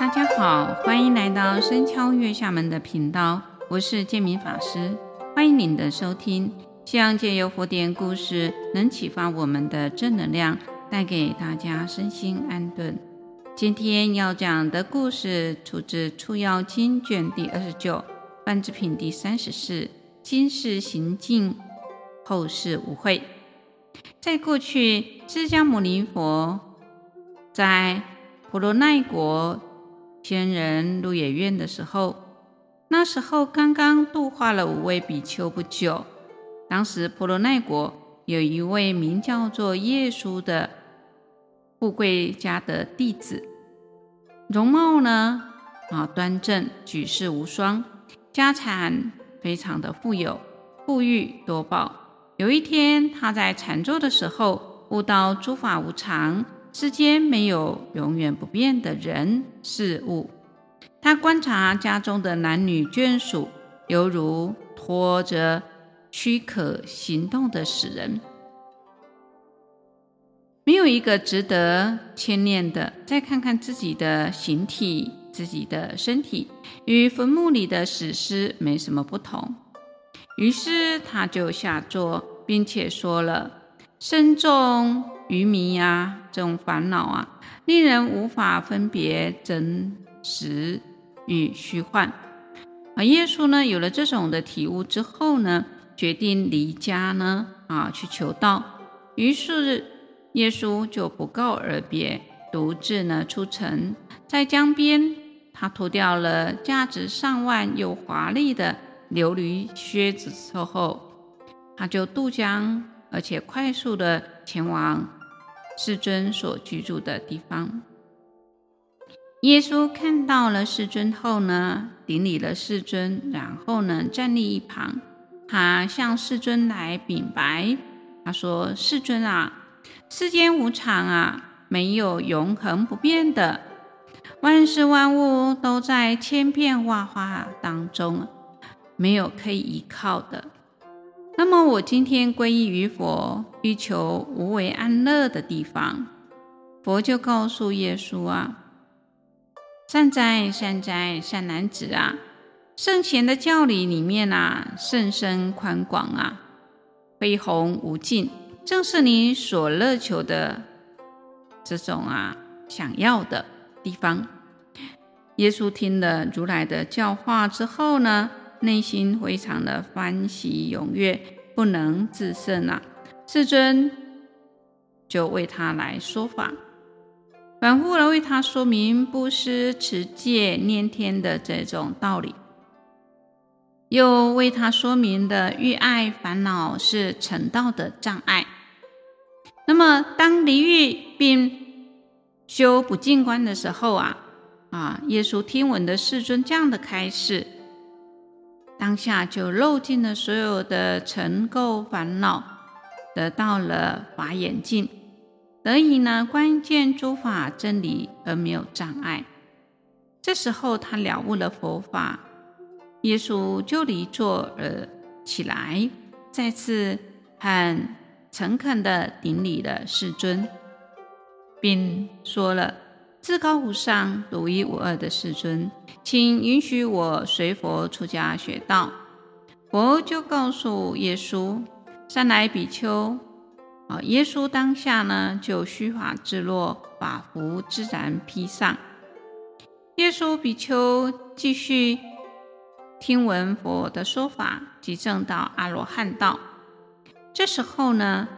大家好，欢迎来到深敲月下门的频道，我是建明法师，欢迎您的收听。希望借由佛典故事，能启发我们的正能量，带给大家身心安顿。今天要讲的故事出自《出妖经》卷第二十九，半制品第三十四，今世行尽，后世无悔。在过去，释迦牟尼佛在婆罗奈国仙人鹿野苑的时候，那时候刚刚度化了五位比丘不久。当时婆罗奈国有一位名叫做耶输的。富贵家的弟子，容貌呢啊端正，举世无双，家产非常的富有，富裕多宝。有一天，他在禅坐的时候，悟到诸法无常，世间没有永远不变的人事物。他观察家中的男女眷属，犹如拖着躯壳行动的死人。没有一个值得牵念的。再看看自己的形体，自己的身体与坟墓里的死尸没什么不同。于是他就下座，并且说了：“身中愚迷啊，这种烦恼啊，令人无法分别真实与虚幻。”啊，耶稣呢，有了这种的体悟之后呢，决定离家呢，啊，去求道。于是。耶稣就不告而别，独自呢出城，在江边，他脱掉了价值上万又华丽的琉璃靴子之后，他就渡江，而且快速的前往世尊所居住的地方。耶稣看到了世尊后呢，顶礼了世尊，然后呢站立一旁，他向世尊来禀白，他说：“世尊啊。”世间无常啊，没有永恒不变的，万事万物都在千变万化当中，没有可以依靠的。那么我今天皈依于佛，欲求无为安乐的地方。佛就告诉耶稣啊：“善哉善哉，善男子啊！圣贤的教理里面啊，甚深宽广啊，恢宏无尽。”正是你所乐求的这种啊，想要的地方。耶稣听了如来的教化之后呢，内心非常的欢喜踊跃，不能自胜啊。世尊就为他来说法，反复的为他说明不施、持戒、念天的这种道理，又为他说明的欲爱烦恼是成道的障碍。那么，当离欲并修不净观的时候啊，啊，耶稣听闻的世尊这样的开示，当下就漏尽了所有的尘垢烦恼，得到了法眼净，得以呢观见诸法真理而没有障碍。这时候他了悟了佛法，耶稣就离座而起来，再次很。诚恳地顶礼了世尊，并说了：“至高无上、独一无二的世尊，请允许我随佛出家学道。”佛就告诉耶稣：“善来比丘。”啊，耶稣当下呢，就虚华自落，把服自然披上。耶稣比丘继续听闻佛的说法，即证到阿罗汉道。这时候呢，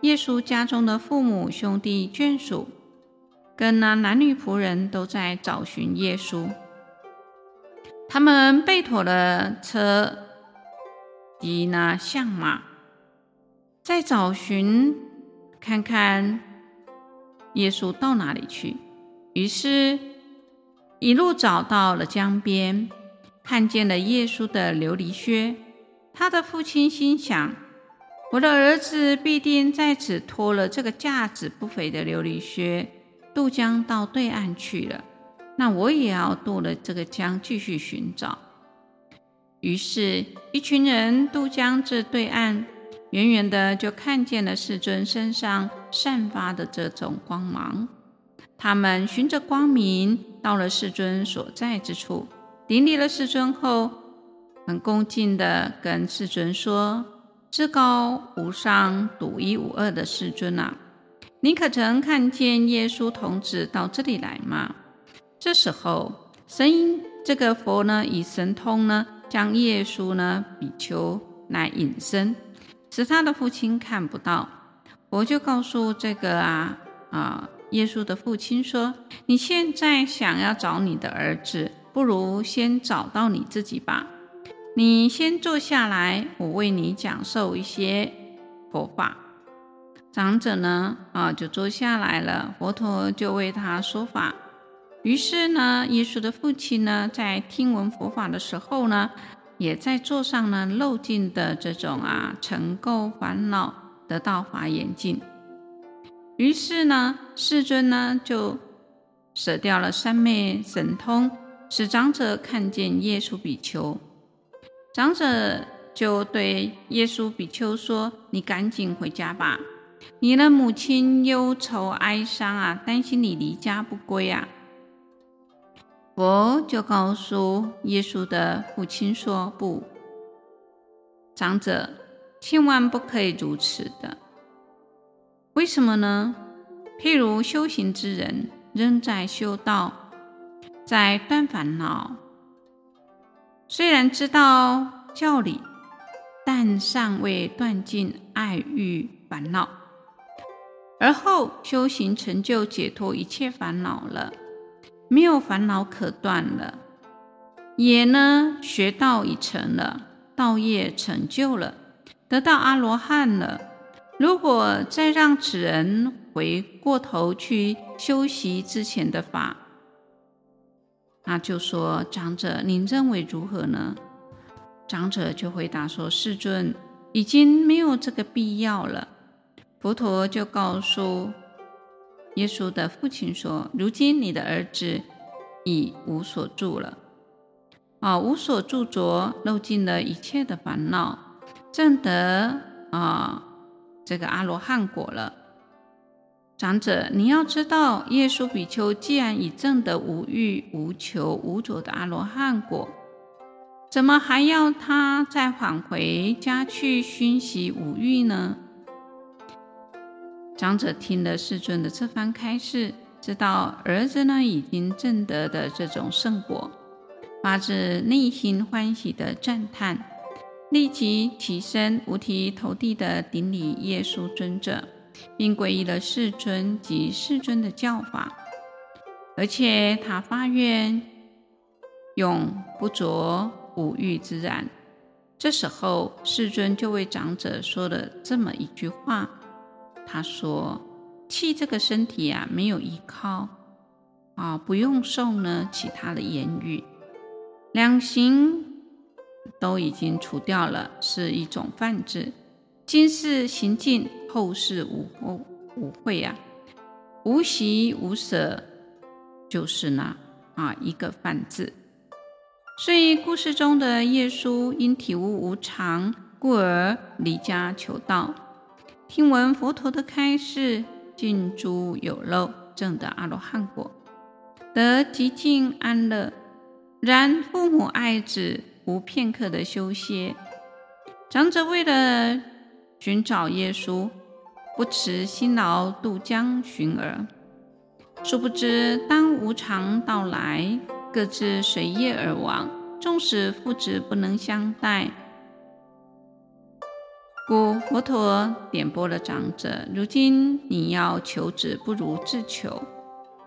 耶稣家中的父母、兄弟、眷属，跟那男女仆人都在找寻耶稣。他们备妥了车及那象马，在找寻，看看耶稣到哪里去。于是，一路找到了江边，看见了耶稣的琉璃靴。他的父亲心想。我的儿子必定在此脱了这个价值不菲的琉璃靴，渡江到对岸去了。那我也要渡了这个江，继续寻找。于是，一群人渡江至对岸，远远的就看见了世尊身上散发的这种光芒。他们循着光明到了世尊所在之处，顶礼了世尊后，很恭敬地跟世尊说：“至高无上、独一无二的世尊啊，你可曾看见耶稣童子到这里来吗？”这时候，神这个佛呢，以神通呢，将耶稣呢比丘来隐身，使他的父亲看不到。佛就告诉这个啊啊耶稣的父亲说：“你现在想要找你的儿子，不如先找到你自己吧。你先坐下来，我为你讲授一些佛法。”长者呢啊就坐下来了，佛陀就为他说法。于是呢，耶稣的父亲呢，在听闻佛法的时候呢，也在座上呢漏尽的这种啊尘垢烦恼，得到法眼净。于是呢，世尊呢就舍掉了三昧神通，使长者看见耶稣比丘。长者就对耶稣比丘说：“你赶紧回家吧，你的母亲忧愁哀伤啊，担心你离家不归啊。”佛就告诉耶稣的父亲说：“不，长者千万不可以如此的。为什么呢？譬如修行之人仍在修道，在断烦恼，虽然知道教理，但尚未断尽爱欲烦恼，而后修行成就解脱一切烦恼了。”没有烦恼可断了，也呢学道已成了，道业成就了，得到阿罗汉了。如果再让此人回过头去修习之前的法，那就说长者，您认为如何呢？长者就回答说：世尊，已经没有这个必要了。佛陀就告诉。耶稣的父亲说：“如今你的儿子已无所住了，啊，无所住着，漏尽了一切的烦恼，证得啊这个阿罗汉果了。长者，你要知道，耶稣比丘既然已证得无欲无求无着的阿罗汉果，怎么还要他再返回家去熏习五欲呢？”长者听了世尊的这番开示，知道儿子呢已经证得的这种圣果，发自内心欢喜的赞叹，立即起身五体投地的顶礼耶稣尊者，并皈依了世尊及世尊的教法，而且他发愿永不着五欲之染。这时候，世尊就为长者说了这么一句话。他说：“气这个身体啊，没有依靠啊，不用受呢其他的言语，两行都已经除掉了，是一种梵字。今世行尽，后世无后无悔啊，无喜无舍，就是呢啊一个梵字。所以故事中的耶稣因体悟无常，故而离家求道。”听闻佛陀的开示，尽诸有漏，证得阿罗汉果，得极尽安乐。然父母爱子，无片刻的休歇。长者为了寻找耶稣，不辞辛劳渡江寻儿。殊不知，当无常到来，各自随业而亡。纵使父子不能相待。故佛陀点拨了长者：如今你要求子，不如自求；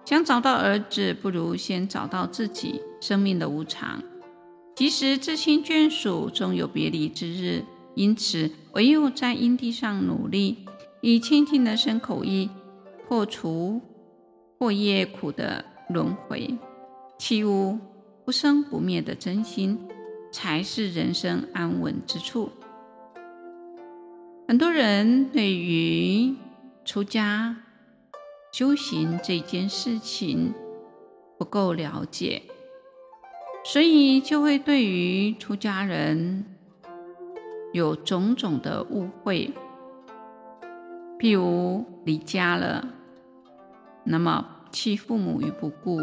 想找到儿子，不如先找到自己。生命的无常，即使至亲眷属，终有别离之日。因此，唯有在因地上努力，以清净的身口意破除惑业苦的轮回，契悟不生不灭的真心，才是人生安稳之处。很多人对于出家修行这件事情不够了解，所以就会对于出家人有种种的误会。譬如离家了，那么弃父母于不顾，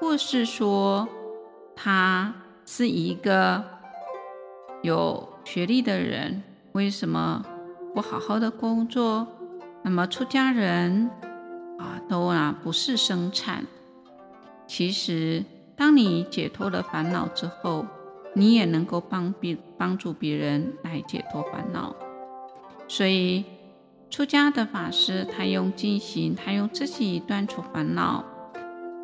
或是说他是一个有学历的人，为什么不好好的工作？那么出家人啊，都啊不是生产。其实，当你解脱了烦恼之后，你也能够帮别帮助别人来解脱烦恼。所以，出家的法师，他用进行，他用自己断除烦恼，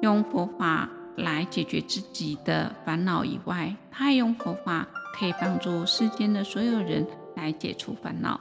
用佛法来解决自己的烦恼以外，他还用佛法可以帮助世间的所有人来解除烦恼。